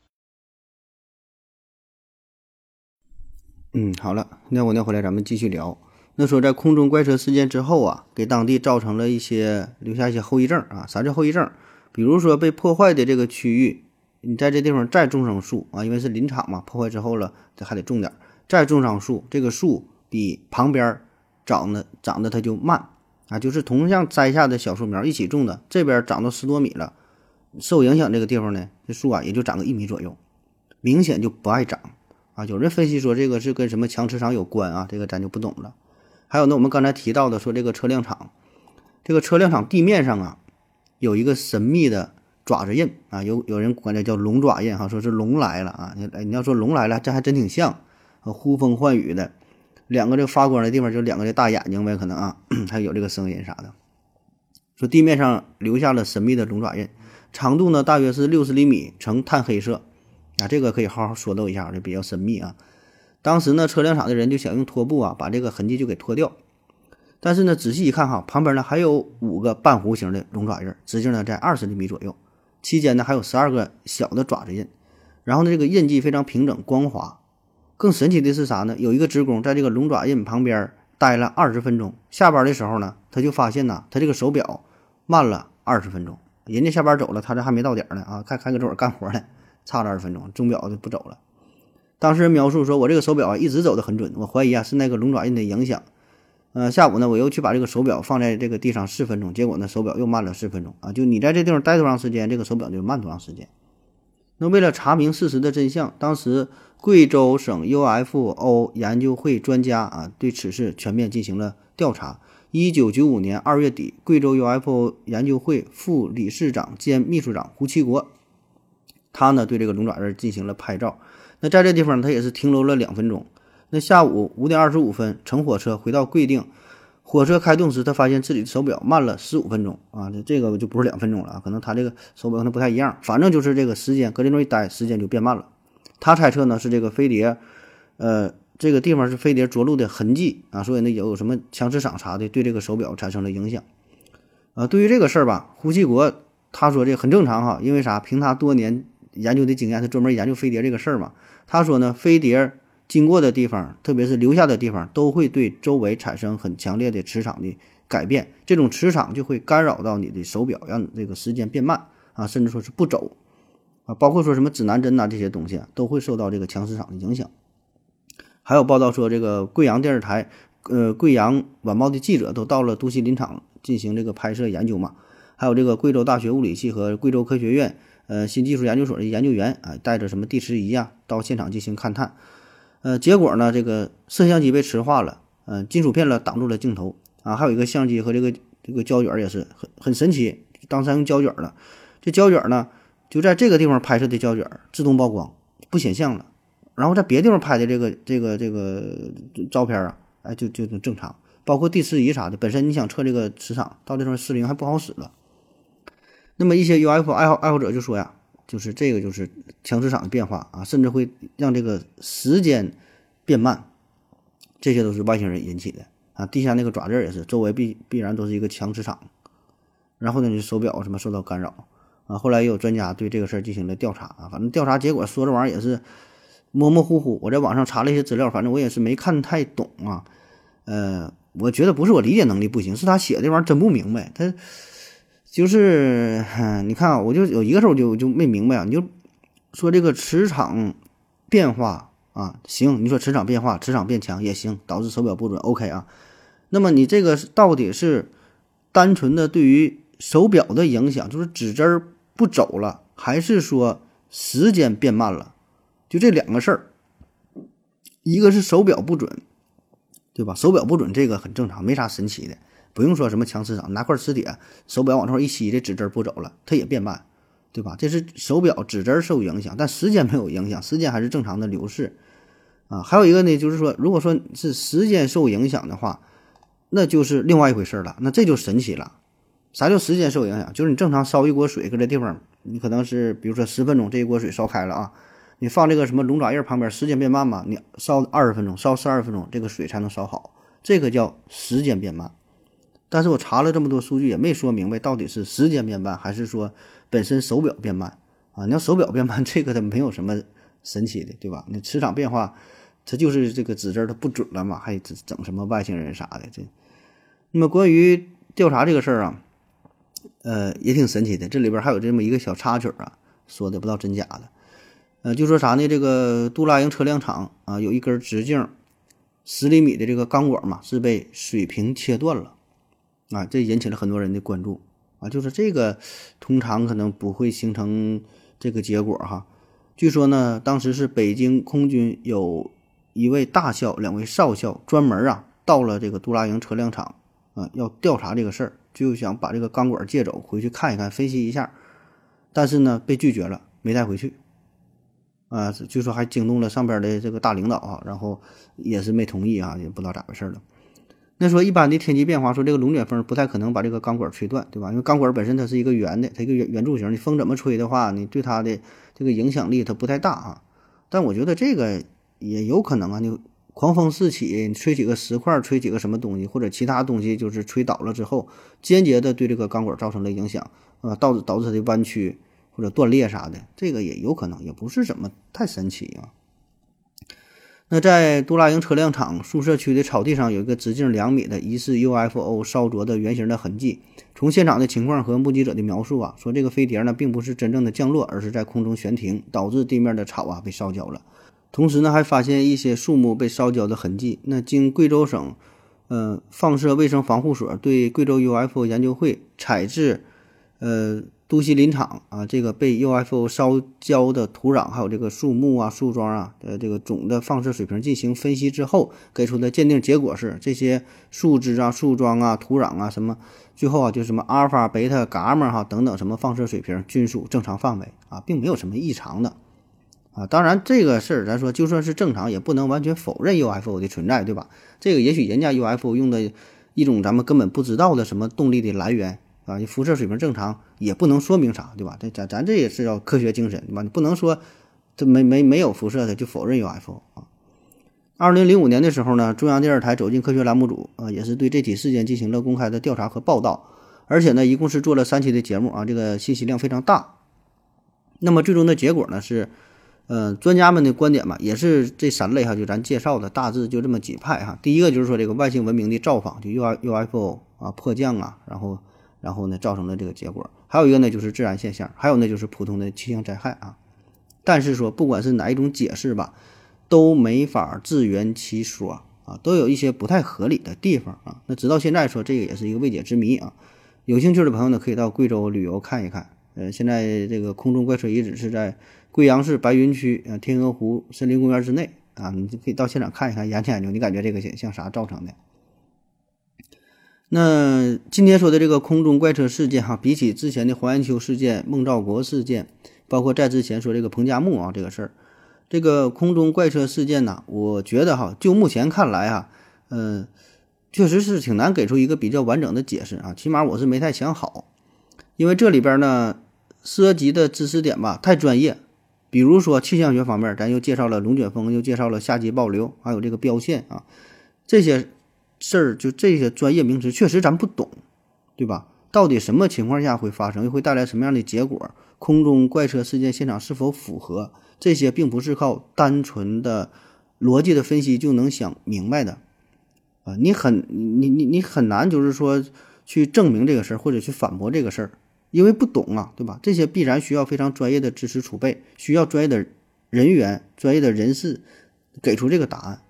嗯，好了，尿过尿回来，咱们继续聊。那说在空中怪车事件之后啊，给当地造成了一些留下一些后遗症啊。啥叫后遗症？比如说被破坏的这个区域，你在这地方再种上树啊，因为是林场嘛，破坏之后了，这还得种点，再种上树，这个树比旁边长得长得它就慢啊，就是同样栽下的小树苗一起种的，这边长到十多米了，受影响这个地方呢，这树啊也就长个一米左右，明显就不爱长啊。有人分析说这个是跟什么强磁场有关啊，这个咱就不懂了。还有呢，我们刚才提到的说这个车辆厂，这个车辆厂地面上啊有一个神秘的爪子印啊，有有人管这叫龙爪印哈，说是龙来了啊。你你要说龙来了，这还真挺像，呼风唤雨的，两个这发光的地方就两个这大眼睛呗，可能啊，还有这个声音啥的。说地面上留下了神秘的龙爪印，长度呢大约是六十厘米，呈炭黑色啊，这个可以好好说道一下，这比较神秘啊。当时呢，车辆厂的人就想用拖布啊，把这个痕迹就给拖掉。但是呢，仔细一看哈，旁边呢还有五个半弧形的龙爪印，直径呢在二十厘米左右，期间呢还有十二个小的爪子印。然后呢，这个印记非常平整光滑。更神奇的是啥呢？有一个职工在这个龙爪印旁边待了二十分钟，下班的时候呢，他就发现呐，他这个手表慢了二十分钟。人家下班走了，他这还没到点呢啊，看看搁这会儿干活呢，差了二十分钟，钟表就不走了。当事人描述说：“我这个手表啊，一直走得很准，我怀疑啊是那个龙爪印的影响。呃，下午呢，我又去把这个手表放在这个地上四分钟，结果呢，手表又慢了四分钟啊！就你在这地方待多长时间，这个手表就慢多长时间。那为了查明事实的真相，当时贵州省 UFO 研究会专家啊对此事全面进行了调查。一九九五年二月底，贵州 UFO 研究会副理事长兼秘书长胡其国，他呢对这个龙爪印进行了拍照。”那在这地方，他也是停留了两分钟。那下午五点二十五分，乘火车回到贵定，火车开动时，他发现自己的手表慢了十五分钟啊！这这个就不是两分钟了啊，可能他这个手表可能不太一样，反正就是这个时间搁这种一待，时间就变慢了。他猜测呢是这个飞碟，呃，这个地方是飞碟着陆的痕迹啊，所以呢有什么强磁场啥的对这个手表产生了影响啊。对于这个事儿吧，胡锡国他说这很正常哈，因为啥？凭他多年研究的经验，他专门研究飞碟这个事儿嘛。他说呢，飞碟经过的地方，特别是留下的地方，都会对周围产生很强烈的磁场的改变，这种磁场就会干扰到你的手表，让你这个时间变慢啊，甚至说是不走啊，包括说什么指南针呐这些东西啊，都会受到这个强磁场的影响。还有报道说，这个贵阳电视台、呃贵阳晚报的记者都到了都西林场进行这个拍摄研究嘛，还有这个贵州大学物理系和贵州科学院。呃，新技术研究所的研究员啊，带着什么地磁仪啊，到现场进行勘探。呃，结果呢，这个摄像机被磁化了，嗯，金属片了挡住了镜头啊，还有一个相机和这个这个胶卷也是很很神奇，当时用胶卷了，这胶卷呢就在这个地方拍摄的胶卷自动曝光不显像了，然后在别地方拍的这个这个这个照片啊，哎就就正常，包括地磁仪啥的，本身你想测这个磁场，到这时候失灵还不好使了。那么一些 UFO 爱好爱好者就说呀，就是这个就是强磁场的变化啊，甚至会让这个时间变慢，这些都是外星人引起的啊。地下那个爪印也是，周围必必然都是一个强磁场，然后呢，你手表什么受到干扰啊。后来也有专家对这个事儿进行了调查啊，反正调查结果说这玩意儿也是模模糊糊。我在网上查了一些资料，反正我也是没看太懂啊。呃，我觉得不是我理解能力不行，是他写的这玩意儿真不明白他。就是，你看，我就有一个事儿，我就就没明白啊。你就说这个磁场变化啊，行，你说磁场变化，磁场变强也行，导致手表不准，OK 啊。那么你这个到底是单纯的对于手表的影响，就是指针不走了，还是说时间变慢了？就这两个事儿，一个是手表不准，对吧？手表不准这个很正常，没啥神奇的。不用说什么强磁场，拿块磁铁，手表往这一吸，这指针不走了，它也变慢，对吧？这是手表指针受影响，但时间没有影响，时间还是正常的流逝啊。还有一个呢，就是说，如果说是时间受影响的话，那就是另外一回事了，那这就神奇了。啥叫时间受影响？就是你正常烧一锅水，搁这地方，你可能是比如说十分钟，这一锅水烧开了啊，你放这个什么龙爪印旁边，时间变慢嘛，你烧二十分钟，烧十二分钟，这个水才能烧好，这个叫时间变慢。但是我查了这么多数据，也没说明白到底是时间变慢，还是说本身手表变慢啊？你要手表变慢，这个它没有什么神奇的，对吧？那磁场变化，它就是这个指针它不准了嘛，还整什么外星人啥的这。那么关于调查这个事儿啊。呃，也挺神奇的，这里边还有这么一个小插曲啊，说的不知道真假的。呃，就说啥呢？这个杜拉营车辆厂啊，有一根直径十厘米的这个钢管嘛，是被水平切断了啊，这引起了很多人的关注啊。就是这个通常可能不会形成这个结果哈。据说呢，当时是北京空军有一位大校、两位少校专门啊到了这个杜拉营车辆厂啊，要调查这个事儿。就想把这个钢管借走，回去看一看，分析一下，但是呢，被拒绝了，没带回去。啊，据说还惊动了上边的这个大领导啊，然后也是没同意啊，也不知道咋回事了。那说一般的天气变化，说这个龙卷风不太可能把这个钢管吹断，对吧？因为钢管本身它是一个圆的，它一个圆圆柱形，你风怎么吹的话，你对它的这个影响力它不太大啊。但我觉得这个也有可能啊，你。狂风四起，吹几个石块，吹几个什么东西，或者其他东西，就是吹倒了之后，间接的对这个钢管造成了影响，啊，导致导致它的弯曲或者断裂啥的，这个也有可能，也不是怎么太神奇啊。那在杜拉营车辆厂宿舍区的草地上，有一个直径两米的疑似 UFO 烧灼的圆形的痕迹。从现场的情况和目击者的描述啊，说这个飞碟呢，并不是真正的降落，而是在空中悬停，导致地面的草啊被烧焦了。同时呢，还发现一些树木被烧焦的痕迹。那经贵州省，呃，放射卫生防护所对贵州 UFO 研究会采制，呃，都西林场啊，这个被 UFO 烧焦的土壤，还有这个树木啊、树桩啊，呃，这个总的放射水平进行分析之后，给出的鉴定结果是，这些树枝啊、树桩啊、土壤啊，什么，最后啊，就什么阿尔法、贝塔、伽马哈等等什么放射水平均属正常范围啊，并没有什么异常的。啊，当然这个事儿，咱说就算是正常，也不能完全否认 UFO 的存在，对吧？这个也许人家 UFO 用的一种咱们根本不知道的什么动力的来源啊，你辐射水平正常，也不能说明啥，对吧？这咱咱这也是要科学精神，对吧？你不能说这没没没有辐射的就否认 UFO 啊。二零零五年的时候呢，中央电视台《走进科学》栏目组啊，也是对这起事件进行了公开的调查和报道，而且呢，一共是做了三期的节目啊，这个信息量非常大。那么最终的结果呢是。嗯，专家们的观点嘛，也是这三类哈，就咱介绍的大致就这么几派哈。第一个就是说这个外星文明的造访，就 U U F O 啊迫降啊，然后然后呢造成了这个结果。还有一个呢就是自然现象，还有呢就是普通的气象灾害啊。但是说不管是哪一种解释吧，都没法自圆其说啊，都有一些不太合理的地方啊。那直到现在说这个也是一个未解之谜啊。有兴趣的朋友呢，可以到贵州旅游看一看。呃，现在这个空中怪车遗址是在。贵阳市白云区呃天鹅湖森林公园之内啊，你就可以到现场看一看，研究研究，你感觉这个像像啥造成的？那今天说的这个空中怪车事件哈，比起之前的黄延秋事件、孟兆国事件，包括在之前说这个彭加木啊这个事儿，这个空中怪车事件呢，我觉得哈，就目前看来哈，嗯，确实是挺难给出一个比较完整的解释啊，起码我是没太想好，因为这里边呢涉及的知识点吧太专业。比如说气象学方面，咱又介绍了龙卷风，又介绍了夏季暴流，还有这个标线啊，这些事儿就这些专业名词，确实咱不懂，对吧？到底什么情况下会发生，又会带来什么样的结果？空中怪车事件现场是否符合？这些并不是靠单纯的逻辑的分析就能想明白的啊！你很你你你很难就是说去证明这个事儿，或者去反驳这个事儿。因为不懂啊，对吧？这些必然需要非常专业的知识储备，需要专业的人员、专业的人士给出这个答案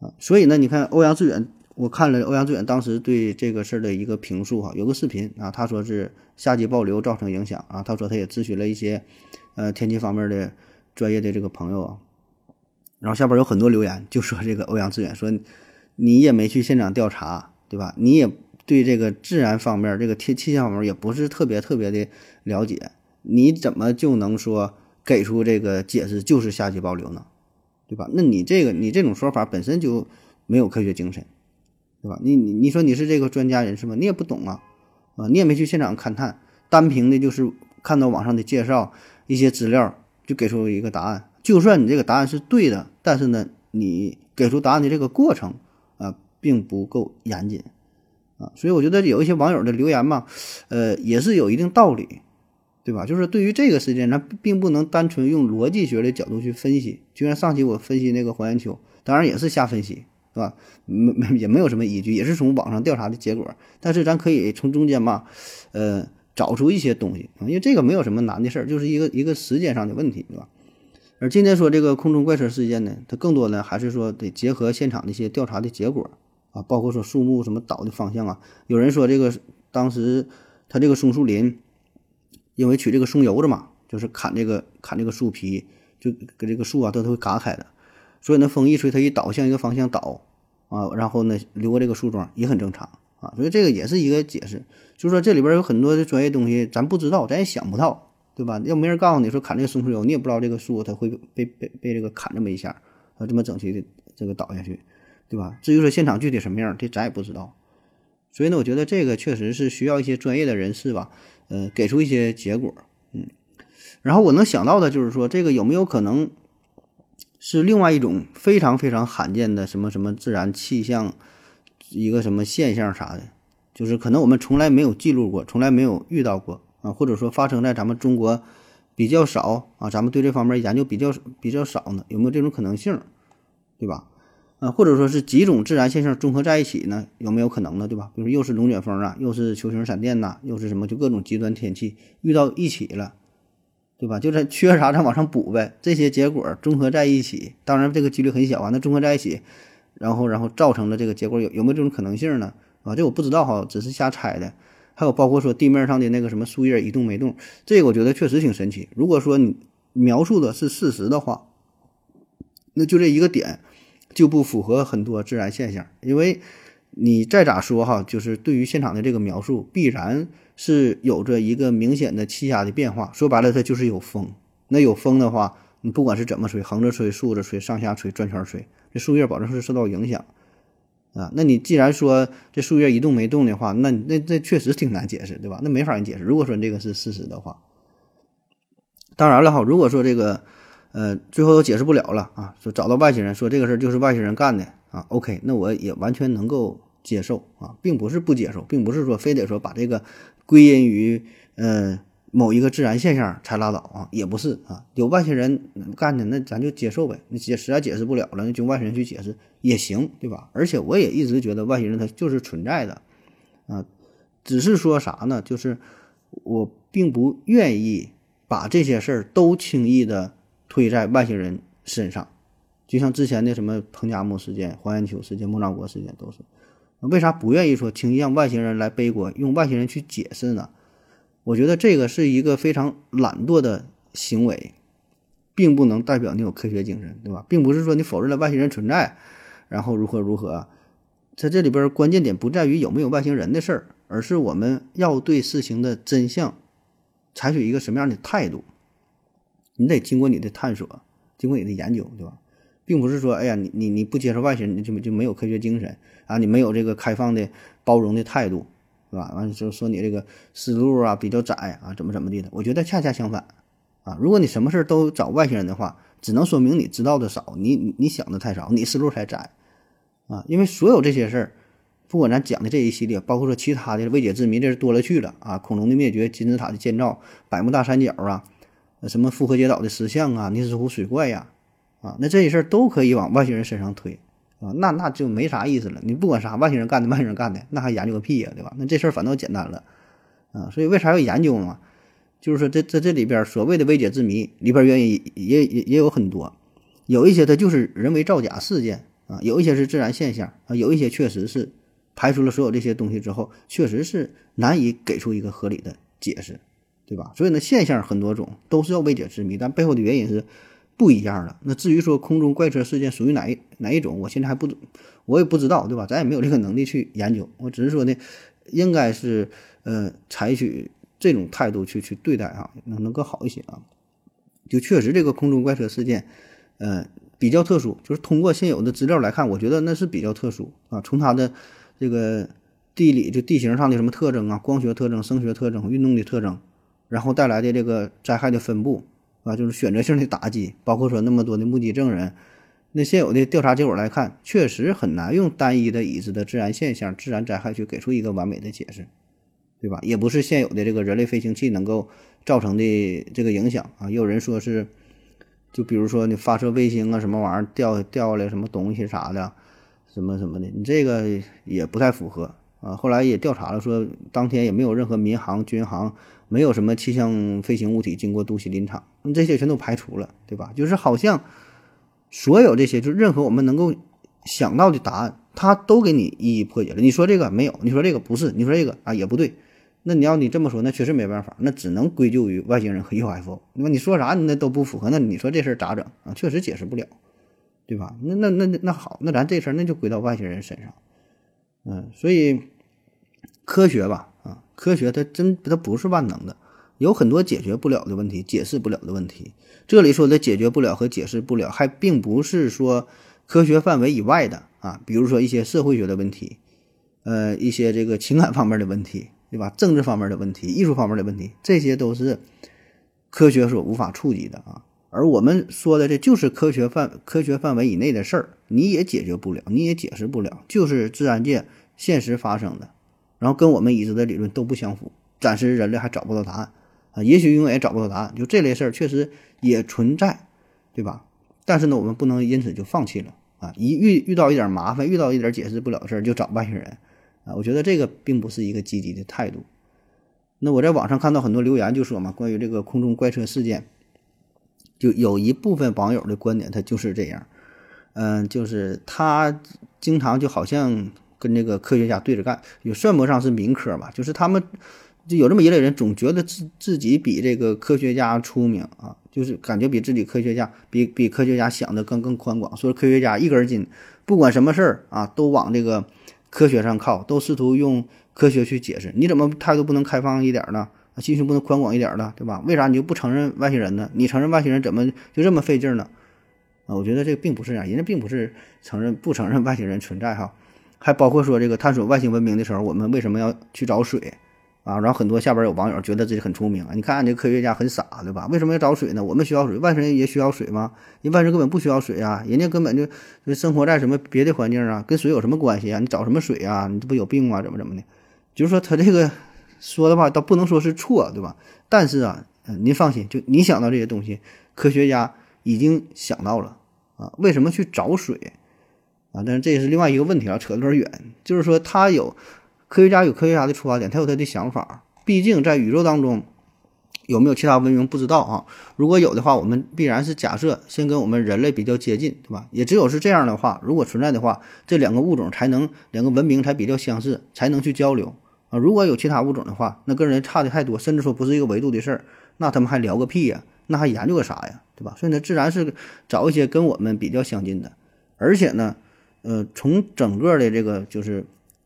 啊。所以呢，你看欧阳志远，我看了欧阳志远当时对这个事儿的一个评述哈，有个视频啊，他说是夏季暴流造成影响啊，他说他也咨询了一些呃天气方面的专业的这个朋友啊，然后下边有很多留言就说这个欧阳志远说你也没去现场调查，对吧？你也。对这个自然方面，这个天气象方面也不是特别特别的了解，你怎么就能说给出这个解释就是夏季暴流呢？对吧？那你这个你这种说法本身就没有科学精神对吧？你你你说你是这个专家人士吗？你也不懂啊，啊，你也没去现场勘探，单凭的就是看到网上的介绍一些资料就给出一个答案。就算你这个答案是对的，但是呢，你给出答案的这个过程啊，并不够严谨啊。所以我觉得有一些网友的留言嘛，呃，也是有一定道理。对吧？就是对于这个事件，咱并不能单纯用逻辑学的角度去分析。就像上期我分析那个黄延秋，当然也是瞎分析，是吧？没没也没有什么依据，也是从网上调查的结果。但是咱可以从中间吧，呃，找出一些东西，因为这个没有什么难的事儿，就是一个一个时间上的问题，对吧？而今天说这个空中怪车事件呢，它更多呢还是说得结合现场的一些调查的结果啊，包括说树木什么倒的方向啊。有人说这个当时它这个松树林。因为取这个松油子嘛，就是砍这个砍这个树皮，就给这个树啊都都会嘎开的，所以那风一吹，它一倒向一个方向倒啊，然后呢流过这个树桩也很正常啊，所以这个也是一个解释，就是说这里边有很多的专业东西咱不知道，咱也想不到，对吧？要没人告诉你说砍这个松树油，你也不知道这个树它会被被被这个砍这么一下，啊这么整齐的这个倒下去，对吧？至于说现场具体什么样，这咱也不知道，所以呢，我觉得这个确实是需要一些专业的人士吧。呃，给出一些结果，嗯，然后我能想到的就是说，这个有没有可能是另外一种非常非常罕见的什么什么自然气象一个什么现象啥的，就是可能我们从来没有记录过，从来没有遇到过啊，或者说发生在咱们中国比较少啊，咱们对这方面研究比较比较少呢，有没有这种可能性，对吧？啊，或者说是几种自然现象综合在一起呢？有没有可能呢？对吧？比如又是龙卷风啊，又是球形闪电呐，又是什么？就各种极端天气遇到一起了，对吧？就是缺啥咱往上补呗。这些结果综合在一起，当然这个几率很小啊。那综合在一起，然后然后造成的这个结果有有没有这种可能性呢？啊，这我不知道哈，只是瞎猜的。还有包括说地面上的那个什么树叶一动没动，这个我觉得确实挺神奇。如果说你描述的是事实的话，那就这一个点。就不符合很多自然现象，因为你再咋说哈，就是对于现场的这个描述，必然是有着一个明显的气压的变化。说白了，它就是有风。那有风的话，你不管是怎么吹，横着吹、竖着吹、上下吹、转圈吹，这树叶保证是受到影响啊。那你既然说这树叶一动没动的话，那那那确实挺难解释，对吧？那没法解释。如果说这个是事实的话，当然了哈，如果说这个。呃，最后都解释不了了啊！说找到外星人，说这个事儿就是外星人干的啊。OK，那我也完全能够接受啊，并不是不接受，并不是说非得说把这个归因于呃某一个自然现象才拉倒啊，也不是啊。有外星人干的，那咱就接受呗。那解实在解释不了了，那就外星人去解释也行，对吧？而且我也一直觉得外星人他就是存在的啊，只是说啥呢？就是我并不愿意把这些事儿都轻易的。推在外星人身上，就像之前的什么彭加木事件、黄延秋事件、孟兆国事件都是。为啥不愿意说轻易让外星人来背锅，用外星人去解释呢？我觉得这个是一个非常懒惰的行为，并不能代表你有科学精神，对吧？并不是说你否认了外星人存在，然后如何如何。在这里边关键点不在于有没有外星人的事儿，而是我们要对事情的真相采取一个什么样的态度。你得经过你的探索，经过你的研究，对吧？并不是说，哎呀，你你你不接受外星人，你就就没有科学精神啊？你没有这个开放的、包容的态度，是吧？完了就说你这个思路啊比较窄啊，怎么怎么地的？我觉得恰恰相反啊！如果你什么事都找外星人的话，只能说明你知道的少，你你想的太少，你思路才窄啊！因为所有这些事儿，不管咱讲的这一系列，包括说其他的未解之谜，这是多了去了啊！恐龙的灭绝、金字塔的建造、百慕大三角啊。什么复活节岛的石像啊，尼斯湖水怪呀，啊，那这些事儿都可以往外星人身上推，啊，那那就没啥意思了。你不管啥外星人干的，外星人干的，那还研究个屁呀，对吧？那这事儿反倒简单了，啊，所以为啥要研究嘛？就是说，这在这里边所谓的未解之谜里边原因也也也有很多，有一些它就是人为造假事件啊，有一些是自然现象啊，有一些确实是排除了所有这些东西之后，确实是难以给出一个合理的解释。对吧？所以呢，现象很多种，都是要未解之谜，但背后的原因是不一样的。那至于说空中怪车事件属于哪一哪一种，我现在还不，我也不知道，对吧？咱也没有这个能力去研究。我只是说呢，应该是呃，采取这种态度去去对待啊，能能更好一些啊。就确实这个空中怪车事件，呃，比较特殊，就是通过现有的资料来看，我觉得那是比较特殊啊。从它的这个地理就地形上的什么特征啊，光学特征、声学特征、运动的特征，然后带来的这个灾害的分布啊，就是选择性的打击，包括说那么多的目击证人。那现有的调查结果来看，确实很难用单一的已知的自然现象、自然灾害去给出一个完美的解释，对吧？也不是现有的这个人类飞行器能够造成的这个影响啊。也有人说是，就比如说你发射卫星啊，什么玩意儿掉掉下来什么东西啥的，什么什么的，你这个也不太符合啊。后来也调查了，说当天也没有任何民航、军航，没有什么气象飞行物体经过杜西林场，这些全都排除了，对吧？就是好像。所有这些，就任何我们能够想到的答案，他都给你一一破解了。你说这个没有，你说这个不是，你说这个啊也不对。那你要你这么说，那确实没办法，那只能归咎于外星人和 UFO。那你说啥，你那都不符合。那你说这事儿咋整啊？确实解释不了，对吧？那那那那好，那咱这事儿那就归到外星人身上。嗯，所以科学吧，科学它真它不是万能的。有很多解决不了的问题，解释不了的问题。这里说的解决不了和解释不了，还并不是说科学范围以外的啊，比如说一些社会学的问题，呃，一些这个情感方面的问题，对吧？政治方面的问题，艺术方面的问题，这些都是科学所无法触及的啊。而我们说的这就是科学范科学范围以内的事儿，你也解决不了，你也解释不了，就是自然界现实发生的，然后跟我们已知的理论都不相符，暂时人类还找不到答案。啊，也许永远也找不到答案，就这类事儿确实也存在，对吧？但是呢，我们不能因此就放弃了啊！一遇遇到一点麻烦，遇到一点解释不了的事儿，就找外星人啊！我觉得这个并不是一个积极的态度。那我在网上看到很多留言，就说嘛，关于这个空中怪车事件，就有一部分网友的观点，他就是这样，嗯，就是他经常就好像跟这个科学家对着干，也算不上是民科吧，就是他们。就有这么一类人，总觉得自自己比这个科学家出名啊，就是感觉比自己科学家比比科学家想的更更宽广。说科学家一根筋，不管什么事儿啊，都往这个科学上靠，都试图用科学去解释。你怎么态度不能开放一点呢？心胸不能宽广一点呢？对吧？为啥你就不承认外星人呢？你承认外星人怎么就这么费劲呢？啊，我觉得这并不是这样，人家并不是承认不承认外星人存在哈，还包括说这个探索外星文明的时候，我们为什么要去找水？啊，然后很多下边有网友觉得自己很聪明啊，你看俺这科学家很傻，对吧？为什么要找水呢？我们需要水，外星人也需要水吗？人外星人根本不需要水啊，人家根本就就生活在什么别的环境啊，跟水有什么关系啊？你找什么水啊？你这不有病吗？怎么怎么的？就是说他这个说的话倒不能说是错，对吧？但是啊，您放心，就你想到这些东西，科学家已经想到了啊，为什么去找水啊？但是这也是另外一个问题啊，扯得有点远，就是说他有。科学家有科学家的出发点，他有他的想法。毕竟在宇宙当中有没有其他文明不知道啊。如果有的话，我们必然是假设先跟我们人类比较接近，对吧？也只有是这样的话，如果存在的话，这两个物种才能两个文明才比较相似，才能去交流啊。如果有其他物种的话，那跟人差的太多，甚至说不是一个维度的事儿，那他们还聊个屁呀？那还研究个啥呀？对吧？所以呢，自然是找一些跟我们比较相近的，而且呢，呃，从整个的这个就是。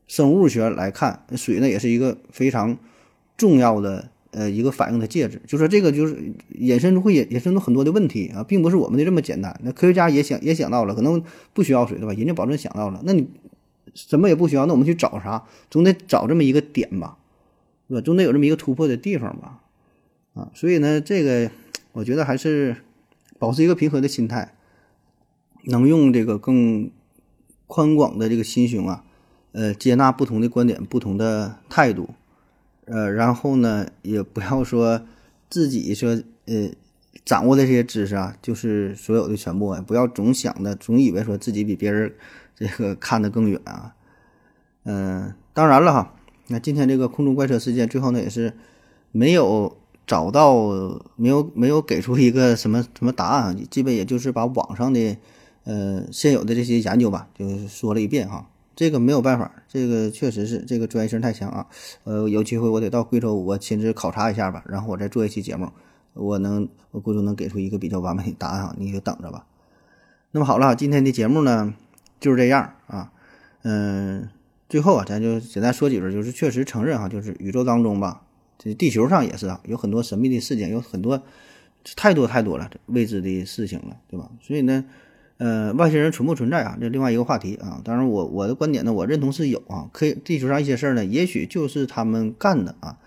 生物学来看，水呢也是一个非常重要的呃一个反应的介质，就说这个就是引申出会引引申出很多的问题啊，并不是我们的这么简单。那科学家也想也想到了，可能不需要水对吧？人家保证想到了，那你什么也不需要，那我们去找啥？总得找这么一个点吧，对吧？总得有这么一个突破的地方吧，啊，所以呢，这个我觉得还是保持一个平和的心态，能用这个更宽广的这个心胸啊。呃，接纳不同的观点、不同的态度，呃，然后呢，也不要说自己说呃掌握的这些知识啊，就是所有的全部啊，不要总想的，总以为说自己比别人这个看得更远啊。嗯，当然了哈，那今天这个空中怪车事件最后呢，也是没有找到，没有没有给出一个什么什么答案，基本也就是把网上的呃现有的这些研究吧，就是说了一遍哈。这个没有办法，这个确实是这个专业性太强啊。呃，有机会我得到贵州，我亲自考察一下吧，然后我再做一期节目，我能我估计能给出一个比较完美的答案啊，你就等着吧。那么好了，今天的节目呢就是这样啊。嗯，最后啊，咱就简单说几句，就是确实承认哈，就是宇宙当中吧，这地球上也是啊，有很多神秘的事件，有很多太多太多了未知的事情了，对吧？所以呢。呃，外星人存不存在啊？这另外一个话题啊。当然我我的观点呢，我认同是有啊。可以地球上一些事儿呢，也许就是他们干的啊。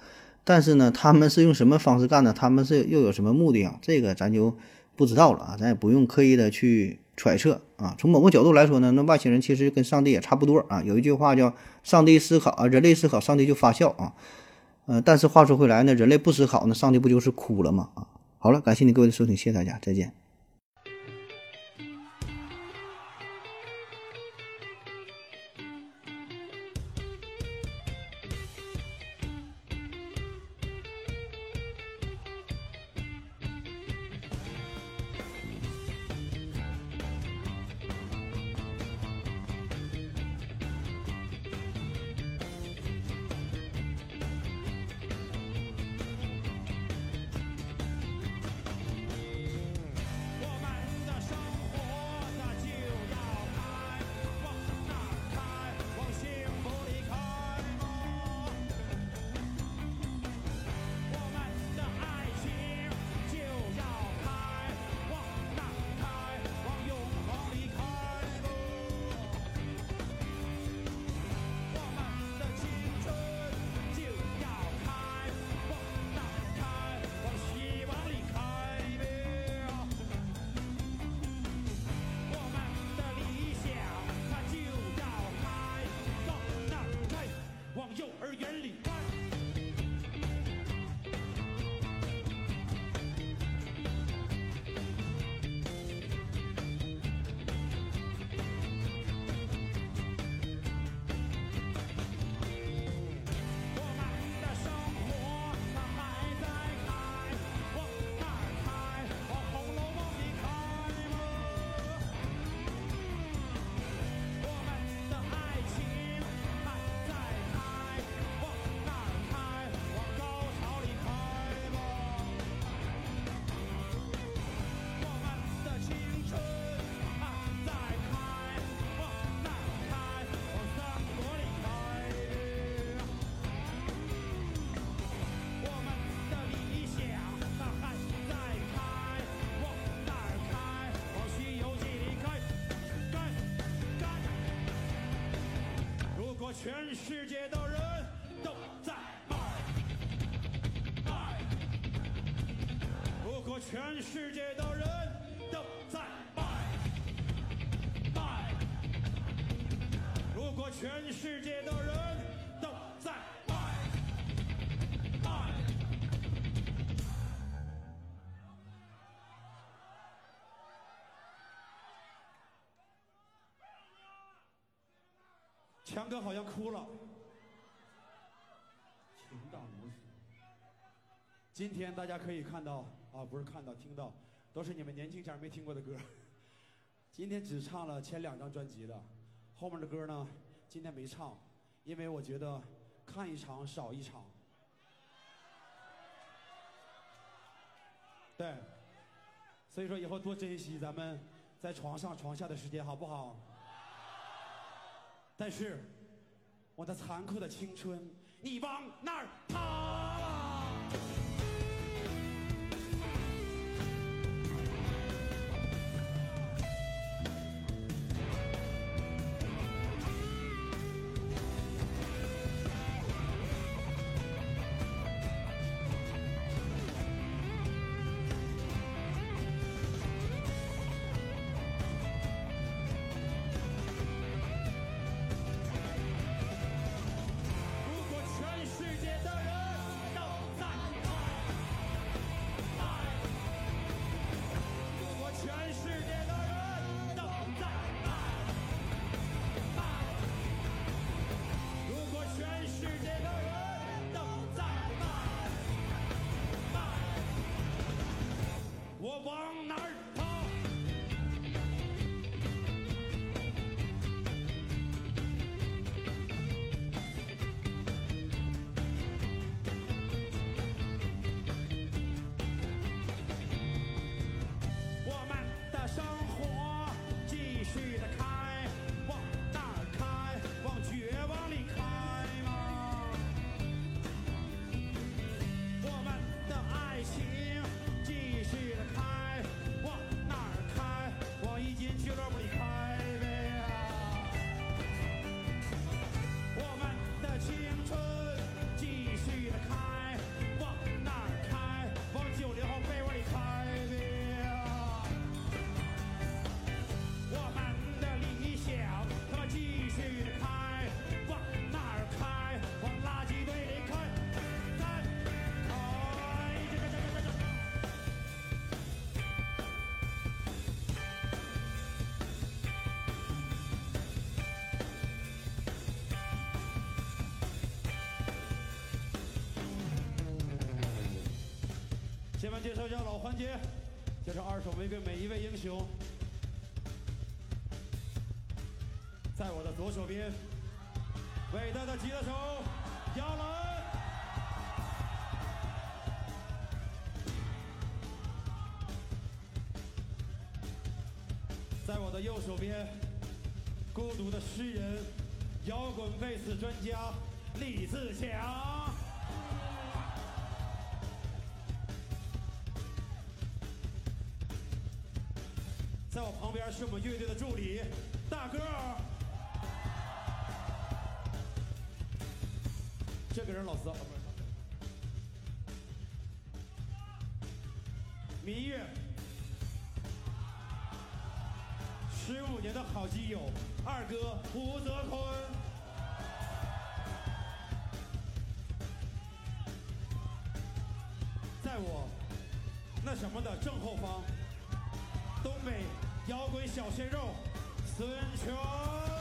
但是呢，他们是用什么方式干的？他们是又有什么目的啊？这个咱就不知道了啊。咱也不用刻意的去揣测啊。从某个角度来说呢，那外星人其实跟上帝也差不多啊。有一句话叫“上帝思考啊，人类思考，上帝就发笑啊”。呃，但是话说回来呢，人类不思考，那上帝不就是哭了吗？啊，好了，感谢你各位的收听，谢谢大家，再见。全世界的人都在拜拜。如果全世界的人都在拜拜。强哥好像哭了。情到如此。今天大家可以看到啊，不是看到，听到，都是你们年轻前没听过的歌。今天只唱了前两张专辑的，后面的歌呢，今天没唱，因为我觉得看一场少一场。对，所以说以后多珍惜咱们在床上床下的时间，好不好？但是，我的残酷的青春，你往哪儿逃？介绍一下老环节，介绍二手玫瑰每一位英雄。在我的左手边，伟大的吉他手亚兰。在我的右手边，孤独的诗人，摇滚贝斯专家李自强。是我们乐队的助理大个儿，这个人老四，啊不是民乐十五年的好基友二哥吴泽坤。在我那什么的正后方，东北摇滚小鲜肉孙权。